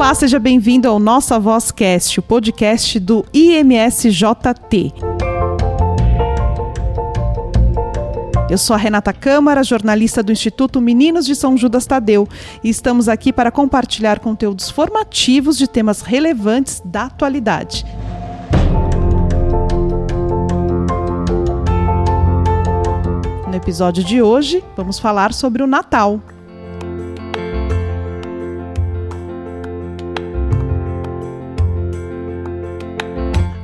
Olá, seja bem-vindo ao Nossa Vozcast, o podcast do IMSJT. Eu sou a Renata Câmara, jornalista do Instituto Meninos de São Judas Tadeu, e estamos aqui para compartilhar conteúdos formativos de temas relevantes da atualidade. No episódio de hoje, vamos falar sobre o Natal.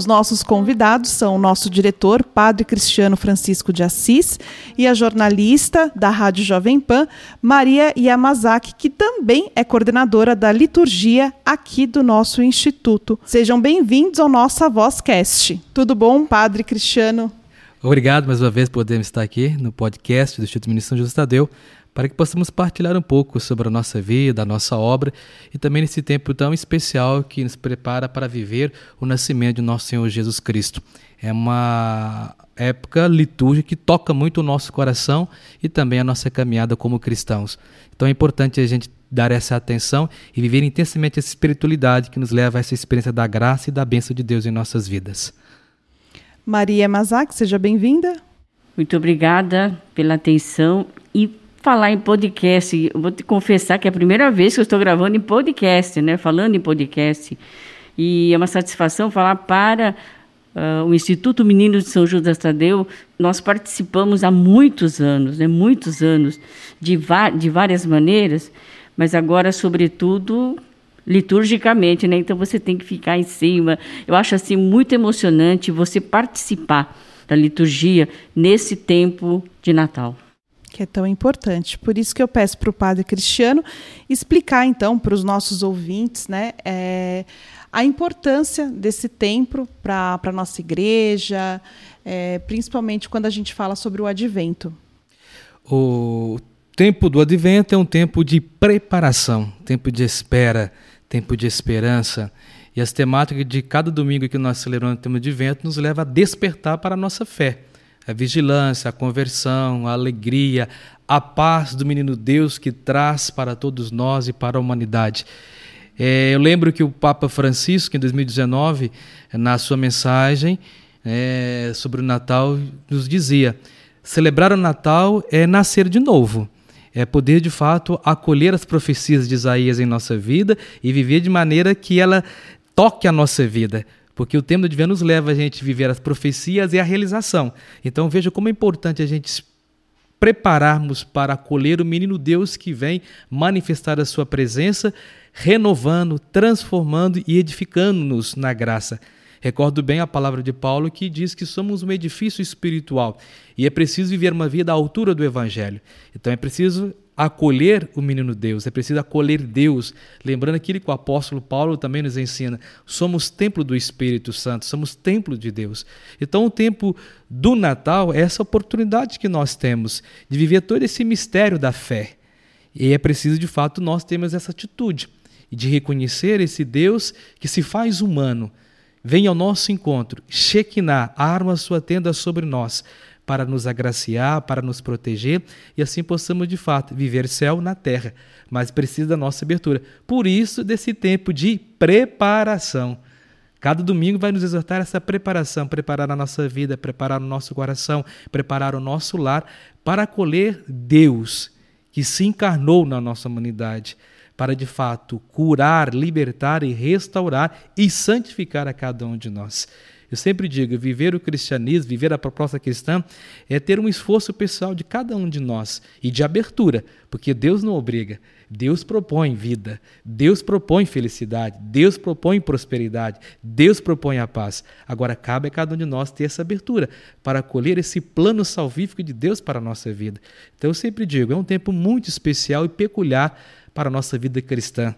Os nossos convidados são o nosso diretor, Padre Cristiano Francisco de Assis, e a jornalista da Rádio Jovem Pan, Maria Yamazaki, que também é coordenadora da liturgia aqui do nosso instituto. Sejam bem-vindos ao nosso Vozcast. Tudo bom, Padre Cristiano? Obrigado mais uma vez por podermos estar aqui no podcast do Instituto Ministro São José Tadeu para que possamos partilhar um pouco sobre a nossa vida, a nossa obra e também nesse tempo tão especial que nos prepara para viver o nascimento de nosso Senhor Jesus Cristo. É uma época litúrgica que toca muito o nosso coração e também a nossa caminhada como cristãos. Então é importante a gente dar essa atenção e viver intensamente essa espiritualidade que nos leva a essa experiência da graça e da bênção de Deus em nossas vidas. Maria Mazak, seja bem-vinda. Muito obrigada pela atenção e falar em podcast, vou te confessar que é a primeira vez que eu estou gravando em podcast, né? Falando em podcast. E é uma satisfação falar para uh, o Instituto Meninos de São Judas Tadeu. Nós participamos há muitos anos, né? Muitos anos, de, de várias maneiras, mas agora, sobretudo, liturgicamente, né? Então você tem que ficar em cima. Eu acho assim muito emocionante você participar da liturgia nesse tempo de Natal que é tão importante. Por isso que eu peço para o Padre Cristiano explicar, então, para os nossos ouvintes, né, é, a importância desse tempo para a nossa igreja, é, principalmente quando a gente fala sobre o advento. O tempo do advento é um tempo de preparação, tempo de espera, tempo de esperança. E as temáticas de cada domingo que nós celebramos o tema de advento nos leva a despertar para a nossa fé a vigilância, a conversão, a alegria, a paz do menino Deus que traz para todos nós e para a humanidade. É, eu lembro que o Papa Francisco, em 2019, na sua mensagem é, sobre o Natal, nos dizia: celebrar o Natal é nascer de novo. É poder de fato acolher as profecias de Isaías em nossa vida e viver de maneira que ela toque a nossa vida, porque o tempo do advento nos leva a gente viver as profecias e a realização. Então veja como é importante a gente prepararmos para acolher o menino Deus que vem manifestar a sua presença, renovando, transformando e edificando-nos na graça. Recordo bem a palavra de Paulo que diz que somos um edifício espiritual e é preciso viver uma vida à altura do Evangelho. Então é preciso acolher o menino Deus, é preciso acolher Deus, lembrando aquilo que o apóstolo Paulo também nos ensina: somos templo do Espírito Santo, somos templo de Deus. Então, o tempo do Natal é essa oportunidade que nós temos de viver todo esse mistério da fé. E é preciso, de fato, nós termos essa atitude de reconhecer esse Deus que se faz humano, vem ao nosso encontro, Shekinah, arma sua tenda sobre nós, para nos agraciar, para nos proteger e assim possamos de fato viver céu na terra, mas precisa da nossa abertura. Por isso, desse tempo de preparação. Cada domingo vai nos exortar essa preparação, preparar a nossa vida, preparar o nosso coração, preparar o nosso lar para acolher Deus que se encarnou na nossa humanidade, para de fato curar, libertar e restaurar e santificar a cada um de nós. Eu sempre digo, viver o cristianismo, viver a proposta cristã, é ter um esforço pessoal de cada um de nós e de abertura, porque Deus não obriga. Deus propõe vida, Deus propõe felicidade, Deus propõe prosperidade, Deus propõe a paz. Agora cabe a cada um de nós ter essa abertura para acolher esse plano salvífico de Deus para a nossa vida. Então eu sempre digo, é um tempo muito especial e peculiar para a nossa vida cristã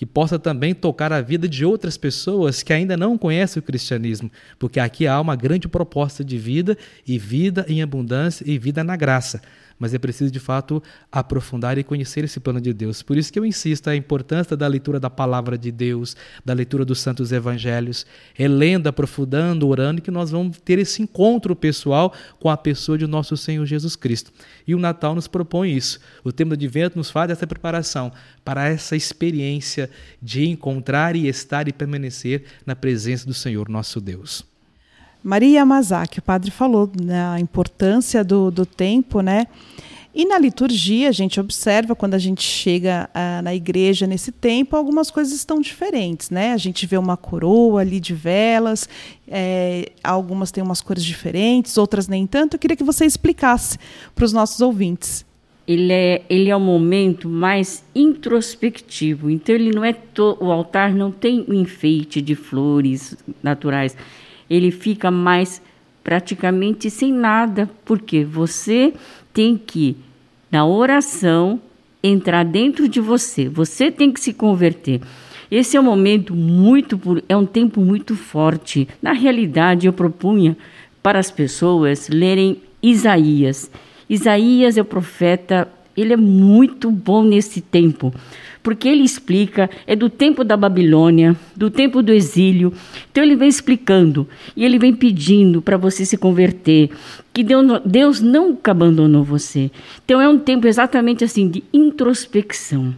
que possa também tocar a vida de outras pessoas que ainda não conhecem o cristianismo, porque aqui há uma grande proposta de vida e vida em abundância e vida na graça mas é preciso de fato aprofundar e conhecer esse plano de Deus. Por isso que eu insisto a importância da leitura da palavra de Deus, da leitura dos santos evangelhos, é lendo, aprofundando, orando que nós vamos ter esse encontro pessoal com a pessoa de nosso Senhor Jesus Cristo. E o Natal nos propõe isso. O tempo do advento nos faz essa preparação para essa experiência de encontrar e estar e permanecer na presença do Senhor nosso Deus. Maria Yamazaki, o padre falou né, importância do, do tempo, né? E na liturgia, a gente observa, quando a gente chega ah, na igreja nesse tempo, algumas coisas estão diferentes. Né? A gente vê uma coroa ali de velas, é, algumas têm umas cores diferentes, outras nem tanto. Eu queria que você explicasse para os nossos ouvintes. Ele é, ele é um momento mais introspectivo, então ele não é to, o altar não tem um enfeite de flores naturais ele fica mais praticamente sem nada, porque você tem que, na oração, entrar dentro de você, você tem que se converter. Esse é um momento muito, é um tempo muito forte. Na realidade, eu propunha para as pessoas lerem Isaías. Isaías é o profeta, ele é muito bom nesse tempo, porque ele explica, é do tempo da Babilônia, do tempo do exílio. Então ele vem explicando e ele vem pedindo para você se converter, que Deus nunca abandonou você. Então é um tempo exatamente assim de introspecção.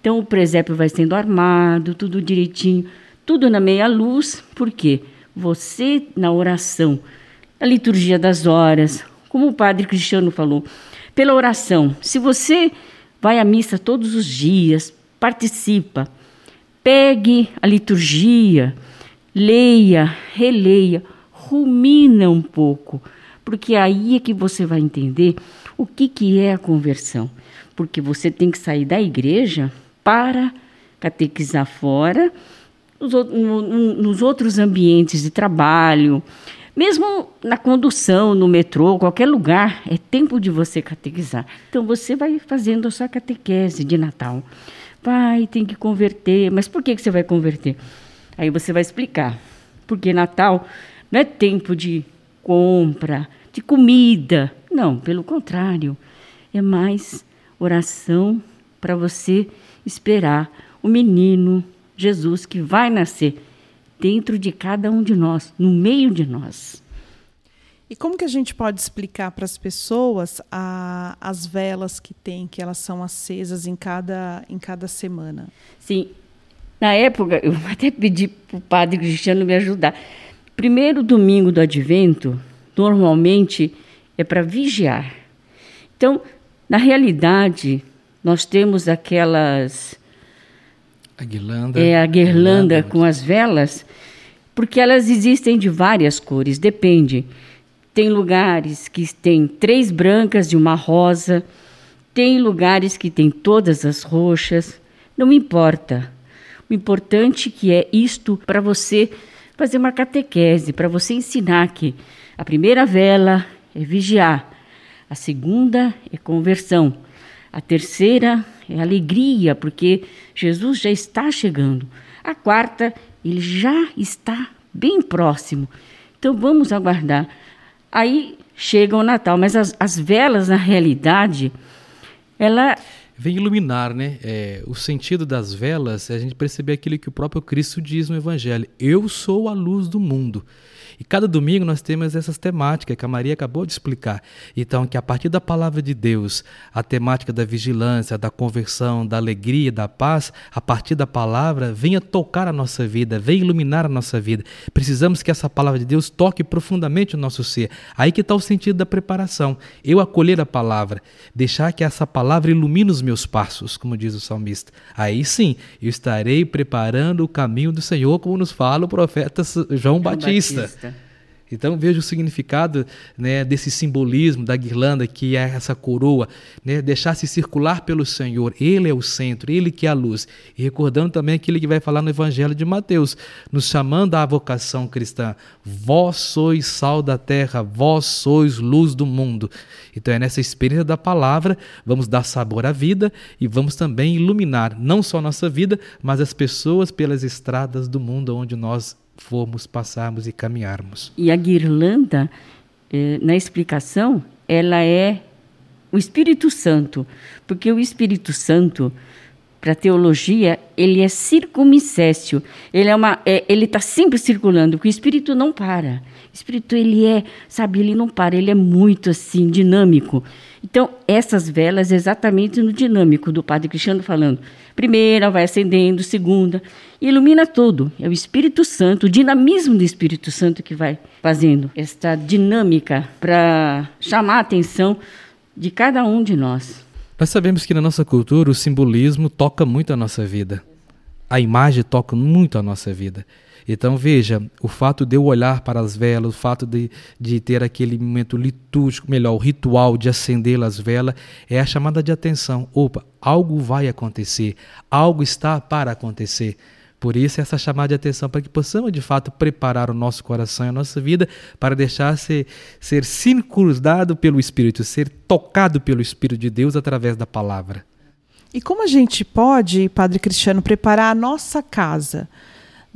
Então o presépio vai sendo armado, tudo direitinho, tudo na meia luz, porque você na oração, na liturgia das horas, como o padre Cristiano falou, pela oração. Se você vai à missa todos os dias, participa, pegue a liturgia, leia, releia, rumina um pouco, porque aí é que você vai entender o que, que é a conversão. Porque você tem que sair da igreja para catequizar fora, nos, outros ambientes de trabalho, mesmo na condução, no metrô, qualquer lugar, é tempo de você catequizar. Então você vai fazendo a sua catequese de Natal. Vai, tem que converter. Mas por que, que você vai converter? Aí você vai explicar. Porque Natal não é tempo de compra, de comida. Não, pelo contrário. É mais oração para você esperar o menino Jesus que vai nascer dentro de cada um de nós, no meio de nós. E como que a gente pode explicar para as pessoas a, as velas que tem, que elas são acesas em cada, em cada semana? Sim, na época, eu até pedi para o padre Cristiano me ajudar. Primeiro domingo do advento, normalmente, é para vigiar. Então, na realidade, nós temos aquelas a guirlanda. É, a guirlanda, com as velas, porque elas existem de várias cores, depende. Tem lugares que tem três brancas e uma rosa, tem lugares que tem todas as roxas, não importa. O importante que é isto para você fazer uma catequese, para você ensinar que a primeira vela é vigiar, a segunda é conversão, a terceira é alegria, porque Jesus já está chegando. A quarta, ele já está bem próximo. Então vamos aguardar. Aí chega o Natal, mas as, as velas, na realidade, ela vem iluminar, né? É, o sentido das velas é a gente perceber aquilo que o próprio Cristo diz no Evangelho: Eu sou a luz do mundo. E cada domingo nós temos essas temáticas que a Maria acabou de explicar. Então, que a partir da palavra de Deus, a temática da vigilância, da conversão, da alegria, da paz, a partir da palavra, venha tocar a nossa vida, venha iluminar a nossa vida. Precisamos que essa palavra de Deus toque profundamente o nosso ser. Aí que está o sentido da preparação. Eu acolher a palavra, deixar que essa palavra ilumine os meus passos, como diz o salmista. Aí sim, eu estarei preparando o caminho do Senhor, como nos fala o profeta João, João Batista. Batista. Então veja o significado né, desse simbolismo da guirlanda, que é essa coroa, né, deixar-se circular pelo Senhor. Ele é o centro, ele que é a luz. E recordando também aquilo que vai falar no Evangelho de Mateus, nos chamando à vocação cristã. Vós sois sal da terra, vós sois luz do mundo. Então é nessa experiência da palavra, vamos dar sabor à vida e vamos também iluminar não só a nossa vida, mas as pessoas pelas estradas do mundo onde nós formos, passarmos e caminharmos. E a guirlanda, eh, na explicação, ela é o Espírito Santo, porque o Espírito Santo, para teologia, ele é circumicécio, ele é uma, é, ele está sempre circulando, porque o Espírito não para. Espírito ele é, sabe, ele não para, ele é muito assim dinâmico. Então, essas velas exatamente no dinâmico do Padre Cristiano falando. Primeira vai acendendo, segunda, ilumina tudo. É o Espírito Santo, o dinamismo do Espírito Santo que vai fazendo esta dinâmica para chamar a atenção de cada um de nós. Nós sabemos que na nossa cultura o simbolismo toca muito a nossa vida. A imagem toca muito a nossa vida. Então veja, o fato de eu olhar para as velas, o fato de, de ter aquele momento litúrgico, melhor, o ritual de acender as velas, é a chamada de atenção. Opa, algo vai acontecer, algo está para acontecer. Por isso, essa chamada de atenção, para que possamos de fato preparar o nosso coração e a nossa vida para deixar ser, ser circundado pelo Espírito, ser tocado pelo Espírito de Deus através da palavra. E como a gente pode, Padre Cristiano, preparar a nossa casa?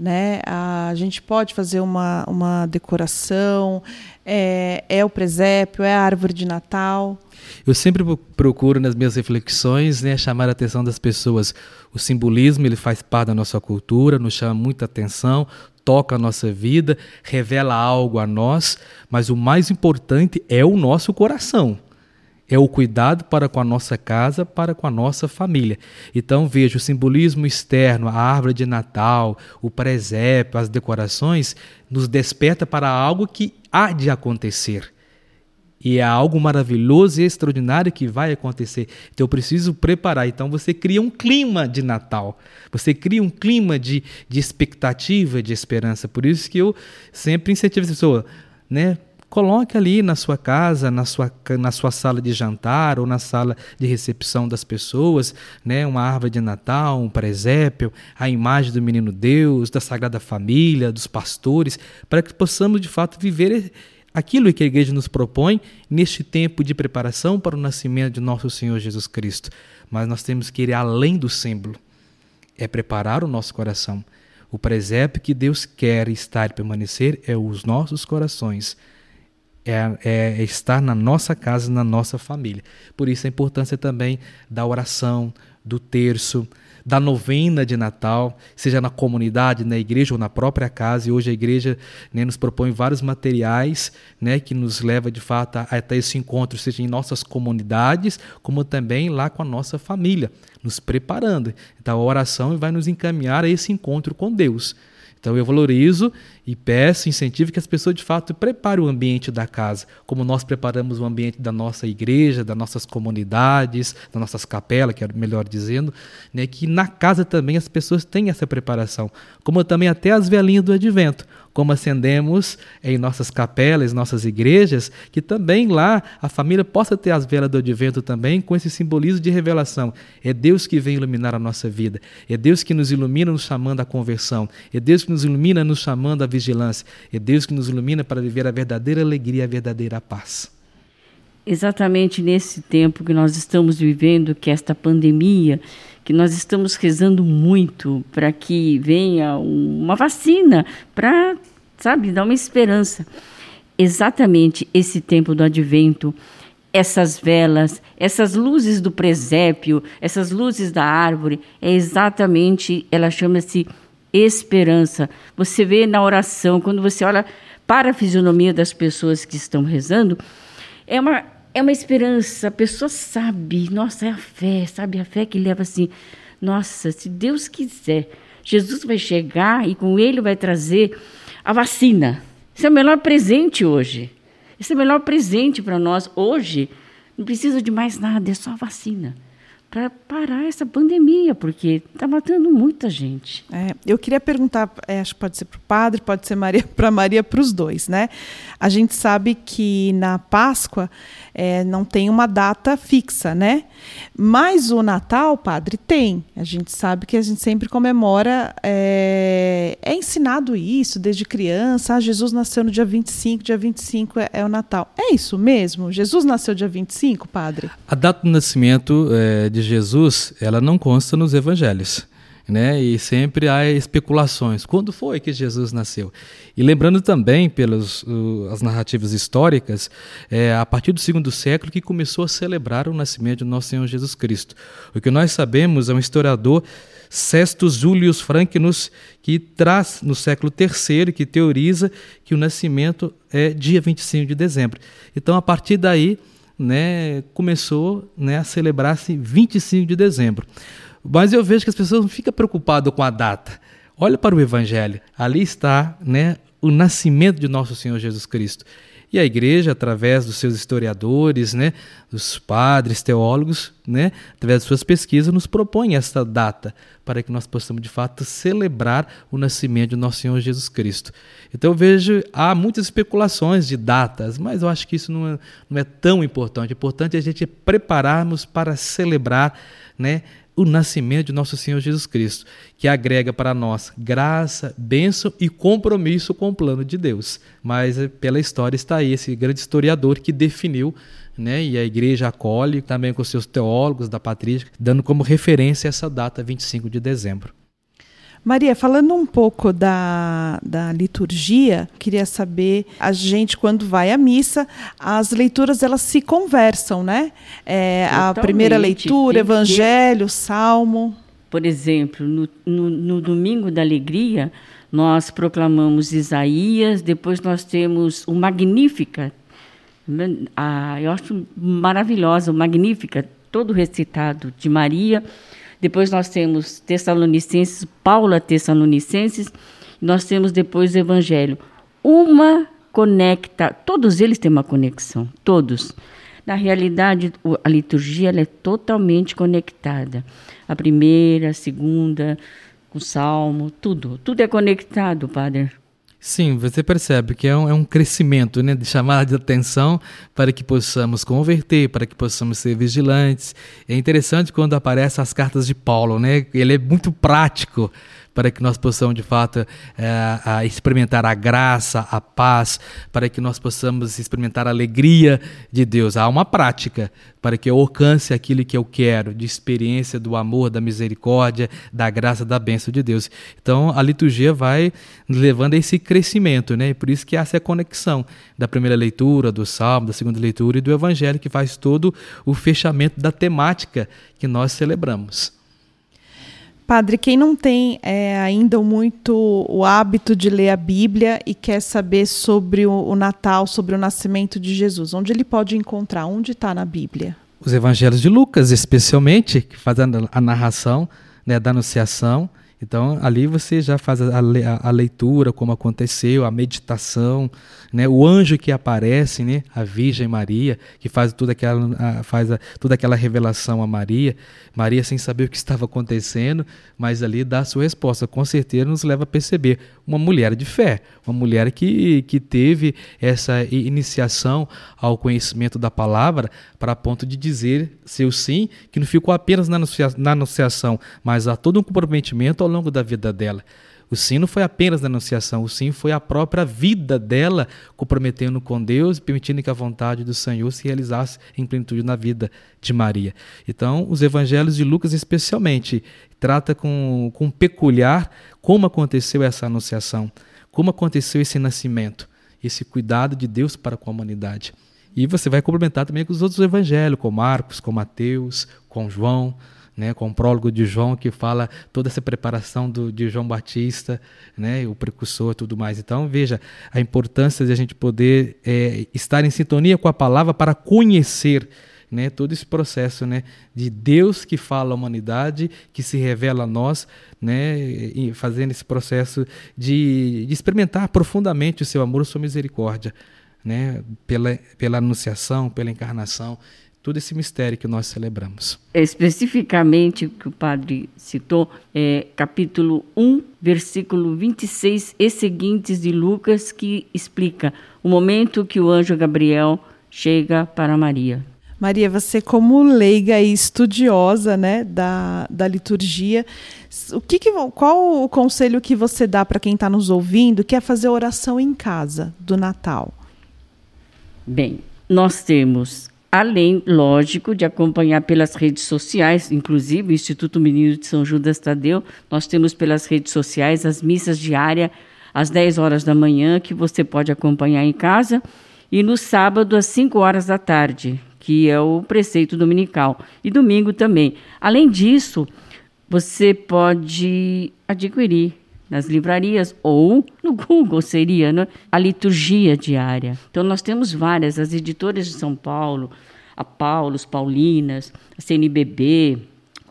Né? A gente pode fazer uma, uma decoração, é, é o presépio, é a árvore de Natal. Eu sempre procuro nas minhas reflexões né, chamar a atenção das pessoas. O simbolismo ele faz parte da nossa cultura, nos chama muita atenção, toca a nossa vida, revela algo a nós, mas o mais importante é o nosso coração é o cuidado para com a nossa casa, para com a nossa família. Então veja o simbolismo externo, a árvore de Natal, o presépio, as decorações, nos desperta para algo que há de acontecer. E é algo maravilhoso e extraordinário que vai acontecer. Então eu preciso preparar. Então você cria um clima de Natal. Você cria um clima de, de expectativa, de esperança. Por isso que eu sempre incentivo a pessoa, né? Coloque ali na sua casa, na sua, na sua sala de jantar ou na sala de recepção das pessoas, né, uma árvore de Natal, um presépio, a imagem do menino Deus, da Sagrada Família, dos pastores, para que possamos de fato viver aquilo que a igreja nos propõe neste tempo de preparação para o nascimento de nosso Senhor Jesus Cristo. Mas nós temos que ir além do símbolo, é preparar o nosso coração. O presépio que Deus quer estar e permanecer é os nossos corações é, é, estar na nossa casa, na nossa família. Por isso a importância também da oração, do terço, da novena de Natal, seja na comunidade, na igreja ou na própria casa. E hoje a igreja né, nos propõe vários materiais né, que nos leva de fato até esse encontro, seja em nossas comunidades, como também lá com a nossa família, nos preparando. Então a oração vai nos encaminhar a esse encontro com Deus. Então eu valorizo e peço, incentivo que as pessoas de fato preparem o ambiente da casa, como nós preparamos o ambiente da nossa igreja, das nossas comunidades, das nossas capelas, que é melhor dizendo, né, que na casa também as pessoas têm essa preparação, como também até as velinhas do advento como acendemos em nossas capelas, nossas igrejas, que também lá a família possa ter as velas do advento também com esse simbolismo de revelação. É Deus que vem iluminar a nossa vida. É Deus que nos ilumina nos chamando à conversão. É Deus que nos ilumina nos chamando à vigilância. É Deus que nos ilumina para viver a verdadeira alegria, a verdadeira paz. Exatamente nesse tempo que nós estamos vivendo, que esta pandemia, que nós estamos rezando muito para que venha uma vacina para, sabe, dar uma esperança. Exatamente esse tempo do advento, essas velas, essas luzes do presépio, essas luzes da árvore, é exatamente, ela chama-se esperança. Você vê na oração, quando você olha para a fisionomia das pessoas que estão rezando, é uma é uma esperança, a pessoa sabe, nossa, é a fé, sabe? A fé que leva assim, nossa, se Deus quiser, Jesus vai chegar e com ele vai trazer a vacina. Esse é o melhor presente hoje. Esse é o melhor presente para nós hoje. Não precisa de mais nada, é só a vacina. Para parar essa pandemia, porque está matando muita gente. É, eu queria perguntar, é, acho que pode ser para o padre, pode ser Maria para Maria, para os dois, né? A gente sabe que na Páscoa é, não tem uma data fixa, né? Mas o Natal, padre, tem. A gente sabe que a gente sempre comemora, é, é ensinado isso desde criança. Ah, Jesus nasceu no dia 25, dia 25 é, é o Natal. É isso mesmo? Jesus nasceu dia 25, padre? A data do nascimento é, de Jesus, ela não consta nos evangelhos né? E sempre há especulações. Quando foi que Jesus nasceu? E lembrando também, pelas uh, as narrativas históricas, é a partir do segundo século que começou a celebrar o nascimento de nosso Senhor Jesus Cristo. O que nós sabemos é um historiador Sestus Julius Francinus, que traz no século III, que teoriza que o nascimento é dia 25 de dezembro. Então, a partir daí, né, começou né, a celebrar-se 25 de dezembro. Mas eu vejo que as pessoas não ficam preocupadas com a data. Olha para o Evangelho. Ali está né, o nascimento de nosso Senhor Jesus Cristo. E a igreja, através dos seus historiadores, né, dos padres, teólogos, né, através de suas pesquisas, nos propõe esta data para que nós possamos, de fato, celebrar o nascimento de nosso Senhor Jesus Cristo. Então eu vejo, há muitas especulações de datas, mas eu acho que isso não é, não é tão importante. O importante é a gente prepararmos para celebrar né, o nascimento de nosso Senhor Jesus Cristo, que agrega para nós graça, bênção e compromisso com o plano de Deus. Mas eh, pela história está aí esse grande historiador que definiu né, e a igreja acolhe também com seus teólogos da patrística, dando como referência essa data 25 de dezembro. Maria, falando um pouco da, da liturgia, queria saber, a gente quando vai à missa, as leituras elas se conversam, né? É, a primeira leitura, Evangelho, Salmo. Por exemplo, no, no, no Domingo da Alegria, nós proclamamos Isaías, depois nós temos o Magnífica, ah, eu acho maravilhosa, o Magnífica, todo recitado de Maria, depois nós temos Tessalonicenses, Paula Tessalonicenses, nós temos depois o Evangelho. Uma conecta, todos eles têm uma conexão, todos. Na realidade, a liturgia é totalmente conectada. A primeira, a segunda, o salmo, tudo. Tudo é conectado, Padre. Sim, você percebe que é um, é um crescimento né, de chamada de atenção para que possamos converter, para que possamos ser vigilantes. É interessante quando aparecem as cartas de Paulo, né? ele é muito prático para que nós possamos de fato é, experimentar a graça, a paz, para que nós possamos experimentar a alegria de Deus. Há uma prática para que eu alcance aquilo que eu quero, de experiência do amor, da misericórdia, da graça, da bênção de Deus. Então a liturgia vai levando a esse crescimento, né? E por isso que essa é conexão da primeira leitura, do salmo, da segunda leitura e do evangelho que faz todo o fechamento da temática que nós celebramos. Padre, quem não tem é, ainda muito o hábito de ler a Bíblia e quer saber sobre o, o Natal, sobre o nascimento de Jesus, onde ele pode encontrar? Onde está na Bíblia? Os Evangelhos de Lucas, especialmente, que faz a, a narração né, da Anunciação. Então, ali você já faz a, a, a, leitura, como aconteceu, a meditação, né? o anjo que aparece, né? a Virgem Maria, que faz, toda aquela, a, faz a, toda aquela revelação a Maria. Maria sem saber o que estava acontecendo, mas ali dá a sua resposta. Com certeza nos leva a perceber uma mulher de fé, uma mulher que, que teve essa iniciação ao conhecimento da palavra para ponto de dizer seu sim, que não ficou apenas na, anunciação, mas a todo um comprometimento ao longo da vida dela. O sim não foi apenas na anunciação, o sim foi a própria vida dela comprometendo com Deus permitindo que a vontade do Senhor se realizasse em plenitude na vida de Maria. Então, os evangelhos de Lucas, especialmente, trata com, com peculiar como aconteceu essa anunciação, como aconteceu esse nascimento, esse cuidado de Deus para com a humanidade. E você vai complementar também com os outros evangelhos, com Marcos, com Mateus, com João né, com o prólogo de João que fala toda essa preparação do, de João Batista, né, o precursor e tudo mais. Então, veja a importância de a gente poder é, estar em sintonia com a palavra para conhecer né, todo esse processo né, de Deus que fala à humanidade, que se revela a nós, né, e fazendo esse processo de, de experimentar profundamente o seu amor, sua misericórdia. Né, pela, pela anunciação, pela encarnação, todo esse mistério que nós celebramos. Especificamente, o que o padre citou, é capítulo 1, versículo 26 e seguintes de Lucas, que explica o momento que o anjo Gabriel chega para Maria. Maria, você como leiga e estudiosa né, da, da liturgia, o que, que qual o conselho que você dá para quem está nos ouvindo que é fazer oração em casa do Natal? Bem, nós temos, além, lógico, de acompanhar pelas redes sociais, inclusive o Instituto Menino de São Judas Tadeu, nós temos pelas redes sociais as missas diárias às 10 horas da manhã, que você pode acompanhar em casa, e no sábado às 5 horas da tarde, que é o preceito dominical, e domingo também. Além disso, você pode adquirir nas livrarias ou no Google seria né? a liturgia diária. Então nós temos várias, as editoras de São Paulo, a Paulos, Paulinas, a CNBB,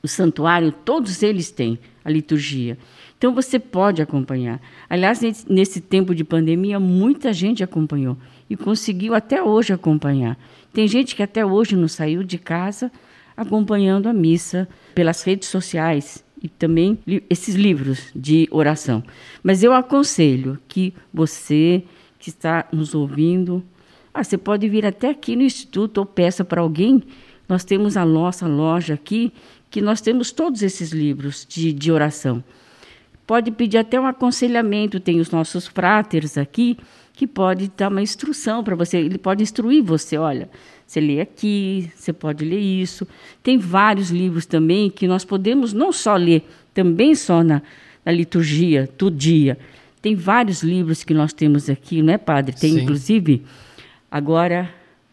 o Santuário, todos eles têm a liturgia. Então você pode acompanhar. Aliás, nesse tempo de pandemia, muita gente acompanhou e conseguiu até hoje acompanhar. Tem gente que até hoje não saiu de casa acompanhando a missa pelas redes sociais e também esses livros de oração. Mas eu aconselho que você que está nos ouvindo, ah, você pode vir até aqui no instituto ou peça para alguém. Nós temos a nossa loja aqui, que nós temos todos esses livros de, de oração. Pode pedir até um aconselhamento, tem os nossos fráteres aqui, que pode dar uma instrução para você. Ele pode instruir você, olha, você lê aqui, você pode ler isso. Tem vários livros também que nós podemos não só ler, também só na, na liturgia, todo dia. Tem vários livros que nós temos aqui, não é, padre? Tem, Sim. inclusive, agora,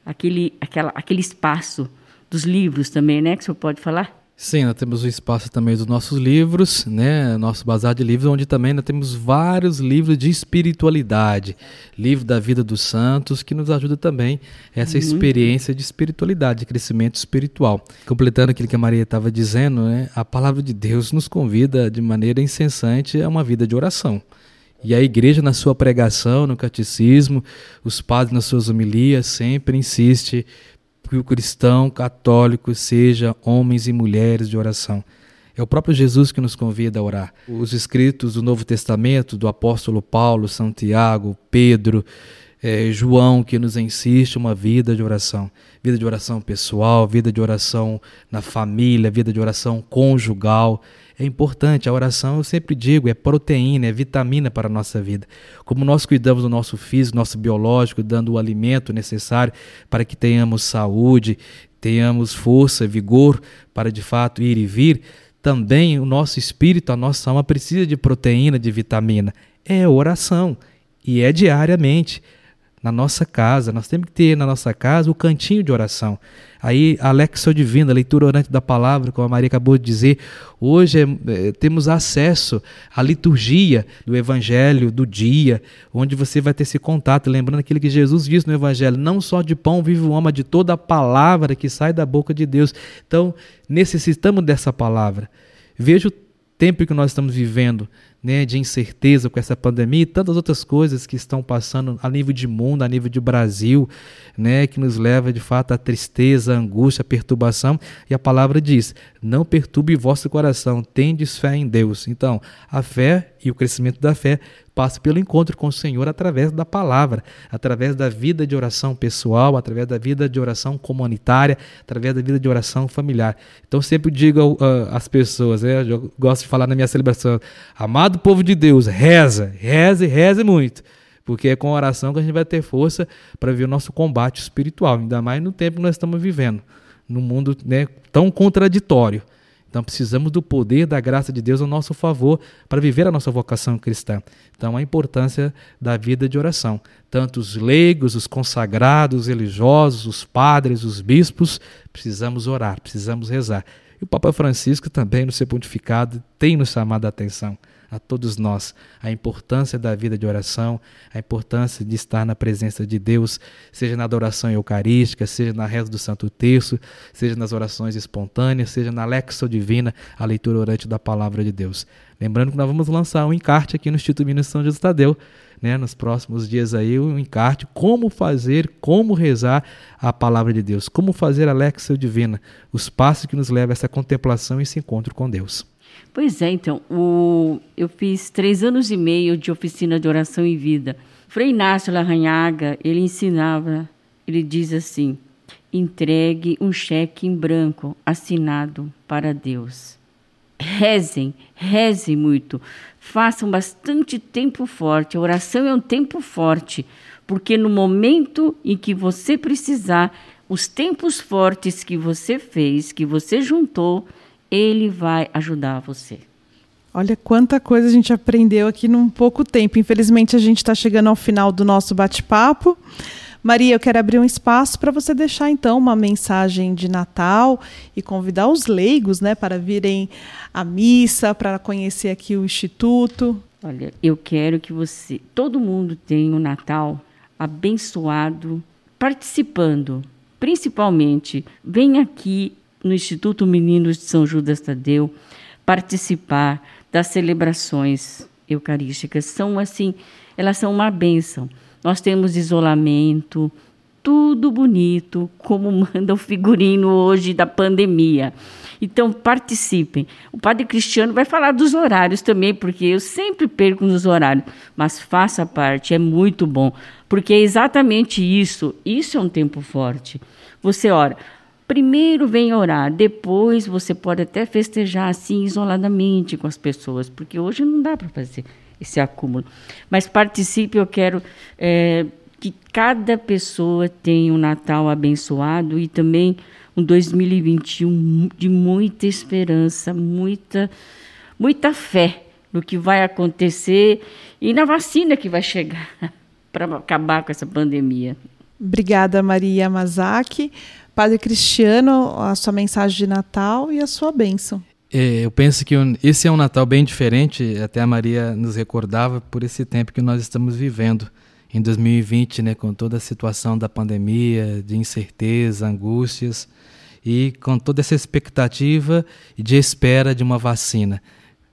aquele, aquela, aquele espaço dos livros também, né? Que o senhor pode falar? Sim, nós temos o espaço também dos nossos livros, né? Nosso bazar de livros, onde também nós temos vários livros de espiritualidade, livro da vida dos santos, que nos ajuda também essa Muito. experiência de espiritualidade, de crescimento espiritual. Completando aquilo que a Maria estava dizendo, né? A palavra de Deus nos convida de maneira incessante a uma vida de oração. E a igreja, na sua pregação, no catecismo, os padres nas suas homilias, sempre insiste que o cristão católico seja homens e mulheres de oração. É o próprio Jesus que nos convida a orar. Os escritos do Novo Testamento, do apóstolo Paulo, Santiago, Pedro, é, João, que nos insiste uma vida de oração. Vida de oração pessoal, vida de oração na família, vida de oração conjugal é importante. A oração, eu sempre digo, é proteína, é vitamina para a nossa vida. Como nós cuidamos do nosso físico, nosso biológico, dando o alimento necessário para que tenhamos saúde, tenhamos força, vigor para de fato ir e vir, também o nosso espírito, a nossa alma precisa de proteína, de vitamina. É oração e é diariamente na nossa casa. Nós temos que ter na nossa casa o cantinho de oração. Aí, Alexo Divina, leitura orante da palavra, como a Maria acabou de dizer, hoje é, é, temos acesso à liturgia do Evangelho do dia, onde você vai ter esse contato, lembrando aquilo que Jesus disse no Evangelho: não só de pão vive o homem, de toda a palavra que sai da boca de Deus. Então, necessitamos dessa palavra. Veja o tempo que nós estamos vivendo, né, de incerteza com essa pandemia e tantas outras coisas que estão passando a nível de mundo, a nível de Brasil, né, que nos leva de fato à tristeza, à angústia, à perturbação. E a palavra diz: não perturbe vosso coração, tendes fé em Deus. Então, a fé e o crescimento da fé passa pelo encontro com o Senhor através da palavra, através da vida de oração pessoal, através da vida de oração comunitária, através da vida de oração familiar. Então, sempre digo uh, às pessoas, né, eu gosto de falar na minha celebração, amado povo de Deus, reza, reze, reze muito. Porque é com a oração que a gente vai ter força para ver o nosso combate espiritual, ainda mais no tempo que nós estamos vivendo, num mundo né, tão contraditório. Então precisamos do poder da graça de Deus a nosso favor para viver a nossa vocação cristã. Então a importância da vida de oração. Tanto os leigos, os consagrados, os religiosos, os padres, os bispos, precisamos orar, precisamos rezar. E o Papa Francisco também, no seu pontificado, tem nos chamado a atenção. A todos nós a importância da vida de oração, a importância de estar na presença de Deus, seja na adoração eucarística, seja na reza do Santo Terço, seja nas orações espontâneas, seja na Lexo Divina, a leitura orante da palavra de Deus. Lembrando que nós vamos lançar um encarte aqui no Instituto Minas São José Tadeu, né, nos próximos dias aí, um encarte, como fazer, como rezar a palavra de Deus, como fazer a Lexo Divina, os passos que nos levam a essa contemplação e esse encontro com Deus. Pois é, então, o, eu fiz três anos e meio de oficina de oração e vida. Frei Inácio Larranhaga, ele ensinava, ele diz assim, entregue um cheque em branco assinado para Deus. Rezem, rezem muito, façam bastante tempo forte. A oração é um tempo forte, porque no momento em que você precisar, os tempos fortes que você fez, que você juntou, ele vai ajudar você. Olha quanta coisa a gente aprendeu aqui num pouco tempo. Infelizmente, a gente está chegando ao final do nosso bate-papo. Maria, eu quero abrir um espaço para você deixar então uma mensagem de Natal e convidar os leigos, né, para virem à missa, para conhecer aqui o instituto. Olha, eu quero que você, todo mundo tenha um Natal abençoado, participando. Principalmente, vem aqui no Instituto Meninos de São Judas Tadeu participar das celebrações eucarísticas. São assim, elas são uma bênção. Nós temos isolamento, tudo bonito, como manda o figurino hoje da pandemia. Então participem. O Padre Cristiano vai falar dos horários também, porque eu sempre perco nos horários, mas faça parte, é muito bom, porque é exatamente isso. Isso é um tempo forte. Você ora, Primeiro vem orar, depois você pode até festejar assim isoladamente com as pessoas, porque hoje não dá para fazer esse acúmulo. Mas participe, eu quero é, que cada pessoa tenha um Natal abençoado e também um 2021 de muita esperança, muita, muita fé no que vai acontecer e na vacina que vai chegar para acabar com essa pandemia. Obrigada, Maria Mazaki. Padre Cristiano, a sua mensagem de Natal e a sua bênção. É, eu penso que esse é um Natal bem diferente, até a Maria nos recordava por esse tempo que nós estamos vivendo em 2020, né, com toda a situação da pandemia, de incerteza, angústias e com toda essa expectativa de espera de uma vacina.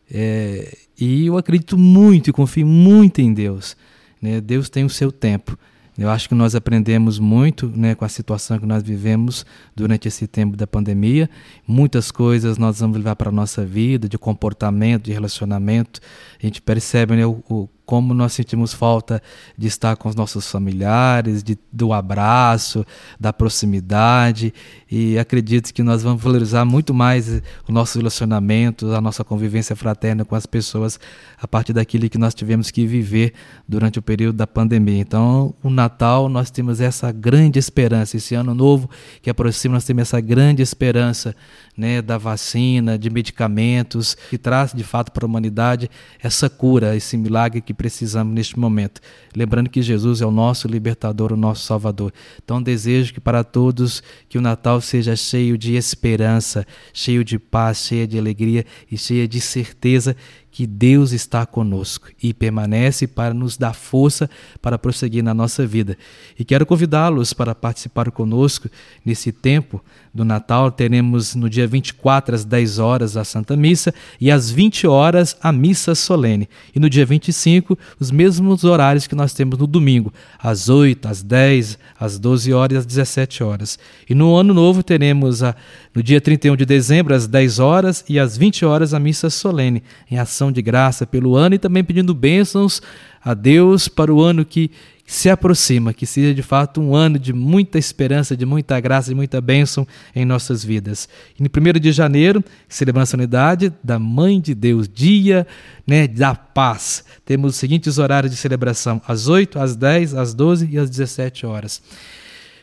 É, e eu acredito muito e confio muito em Deus. Né? Deus tem o seu tempo. Eu acho que nós aprendemos muito né, com a situação que nós vivemos durante esse tempo da pandemia. Muitas coisas nós vamos levar para a nossa vida, de comportamento, de relacionamento. A gente percebe né, o, o como nós sentimos falta de estar com os nossos familiares, de, do abraço, da proximidade, e acredito que nós vamos valorizar muito mais o nosso relacionamento, a nossa convivência fraterna com as pessoas a partir daquilo que nós tivemos que viver durante o período da pandemia. Então, o Natal, nós temos essa grande esperança, esse ano novo que aproxima, nós temos essa grande esperança né, da vacina, de medicamentos, que traz de fato para a humanidade essa cura, esse milagre que precisamos neste momento. Lembrando que Jesus é o nosso libertador, o nosso salvador. Então desejo que para todos que o Natal seja cheio de esperança, cheio de paz, cheio de alegria e cheio de certeza que Deus está conosco e permanece para nos dar força para prosseguir na nossa vida. E quero convidá-los para participar conosco nesse tempo do Natal. Teremos no dia 24 às 10 horas a Santa Missa e às 20 horas a missa solene. E no dia 25, os mesmos horários que nós temos no domingo, às 8, às 10, às 12 horas e às 17 horas. E no ano novo teremos a, no dia 31 de dezembro às 10 horas e às 20 horas a missa solene em ação ação de graça pelo ano e também pedindo bênçãos a Deus para o ano que se aproxima, que seja de fato um ano de muita esperança, de muita graça, de muita bênção em nossas vidas. E no 1 de janeiro, celebramos a unidade da Mãe de Deus, dia né, da paz. Temos os seguintes horários de celebração: às 8, às 10, às 12 e às 17 horas.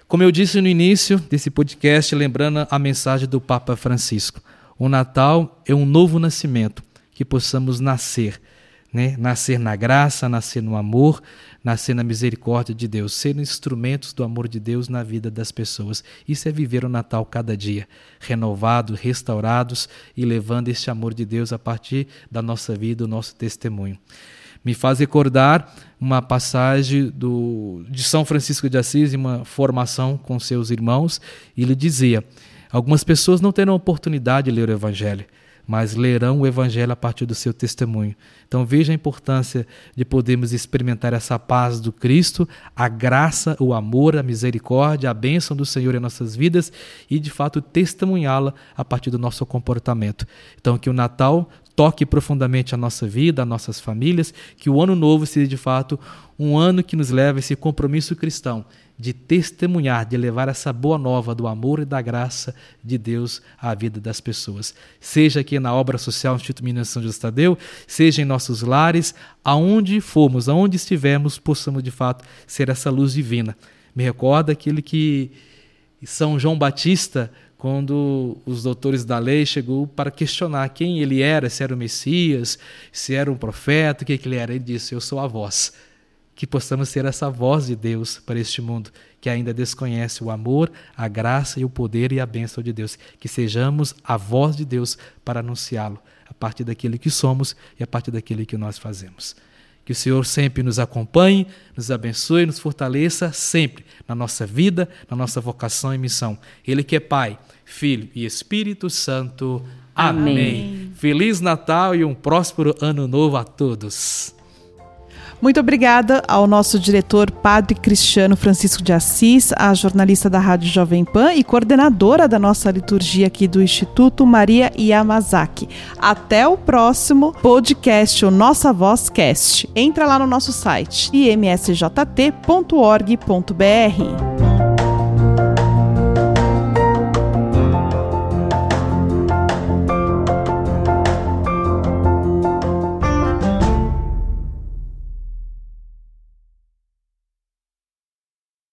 Como eu disse no início desse podcast, lembrando a mensagem do Papa Francisco, o Natal é um novo nascimento que possamos nascer né? nascer na graça, nascer no amor, nascer na misericórdia de Deus, ser instrumentos do amor de Deus na vida das pessoas. Isso é viver o Natal cada dia, renovados, restaurados e levando este amor de Deus a partir da nossa vida, do nosso testemunho. Me faz recordar uma passagem do, de São Francisco de Assis, em uma formação com seus irmãos, e ele dizia: Algumas pessoas não terão oportunidade de ler o Evangelho mas lerão o Evangelho a partir do seu testemunho. Então veja a importância de podermos experimentar essa paz do Cristo, a graça, o amor, a misericórdia, a bênção do Senhor em nossas vidas e de fato testemunhá-la a partir do nosso comportamento. Então que o Natal toque profundamente a nossa vida, a nossas famílias, que o ano novo seja de fato um ano que nos leve a esse compromisso cristão de testemunhar, de levar essa boa nova do amor e da graça de Deus à vida das pessoas. Seja aqui na obra social Instituto Minas São José Tadeu, seja em nossos lares, aonde formos, aonde estivermos, possamos de fato ser essa luz divina. Me recorda aquele que São João Batista, quando os doutores da lei chegou para questionar quem ele era, se era o Messias, se era um profeta, o que, que ele era. Ele disse: Eu sou a voz que possamos ser essa voz de Deus para este mundo que ainda desconhece o amor, a graça e o poder e a bênção de Deus. Que sejamos a voz de Deus para anunciá-lo a partir daquele que somos e a partir daquele que nós fazemos. Que o Senhor sempre nos acompanhe, nos abençoe, nos fortaleça sempre na nossa vida, na nossa vocação e missão. Ele que é Pai, Filho e Espírito Santo. Amém. Amém. Feliz Natal e um próspero ano novo a todos. Muito obrigada ao nosso diretor, Padre Cristiano Francisco de Assis, a jornalista da Rádio Jovem Pan e coordenadora da nossa liturgia aqui do Instituto, Maria Yamazaki. Até o próximo podcast, o Nossa Voz Cast. Entra lá no nosso site imsjt.org.br.